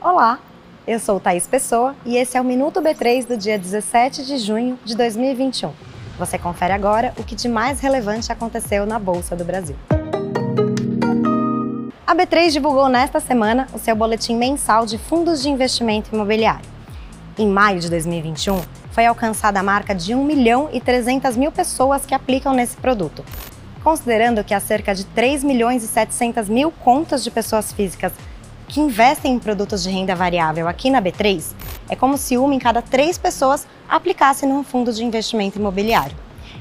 Olá, eu sou Thaís Pessoa e esse é o Minuto B3 do dia 17 de junho de 2021. Você confere agora o que de mais relevante aconteceu na Bolsa do Brasil. A B3 divulgou nesta semana o seu boletim mensal de fundos de investimento imobiliário. Em maio de 2021, foi alcançada a marca de 1 milhão e 300 mil pessoas que aplicam nesse produto. Considerando que há cerca de 3 milhões e 700 mil contas de pessoas físicas que investem em produtos de renda variável aqui na B3, é como se uma em cada três pessoas aplicasse num fundo de investimento imobiliário.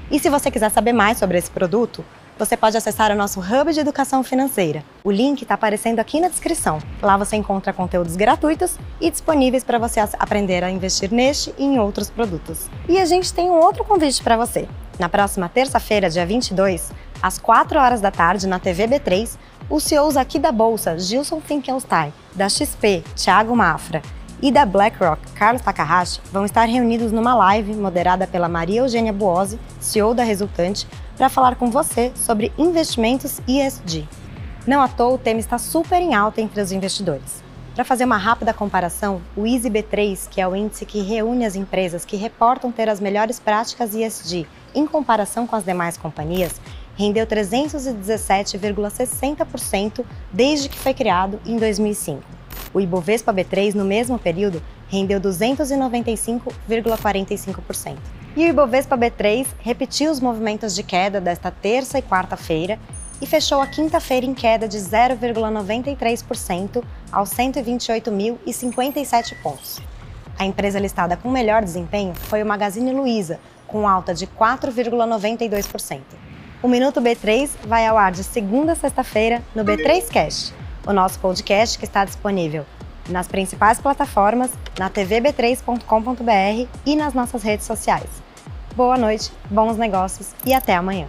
E se você quiser saber mais sobre esse produto, você pode acessar o nosso Hub de Educação Financeira. O link está aparecendo aqui na descrição. Lá você encontra conteúdos gratuitos e disponíveis para você aprender a investir neste e em outros produtos. E a gente tem um outro convite para você. Na próxima terça-feira, dia 22, às 4 horas da tarde, na TV B3, os CEOs aqui da Bolsa, Gilson Finkelstein, da XP, Thiago Mafra, e da BlackRock, Carlos Takahashi, vão estar reunidos numa live moderada pela Maria Eugênia Buozzi, CEO da Resultante, para falar com você sobre investimentos ESG. Não à toa, o tema está super em alta entre os investidores. Para fazer uma rápida comparação, o EasyB3, que é o índice que reúne as empresas que reportam ter as melhores práticas ESG em comparação com as demais companhias, rendeu 317,60% desde que foi criado em 2005. O Ibovespa B3, no mesmo período, rendeu 295,45%. E o Ibovespa B3 repetiu os movimentos de queda desta terça e quarta-feira e fechou a quinta-feira em queda de 0,93% aos 128.057 pontos. A empresa listada com melhor desempenho foi o Magazine Luiza, com alta de 4,92%. O Minuto B3 vai ao ar de segunda a sexta-feira no B3 Cast, o nosso podcast que está disponível nas principais plataformas, na tvb3.com.br e nas nossas redes sociais. Boa noite, bons negócios e até amanhã.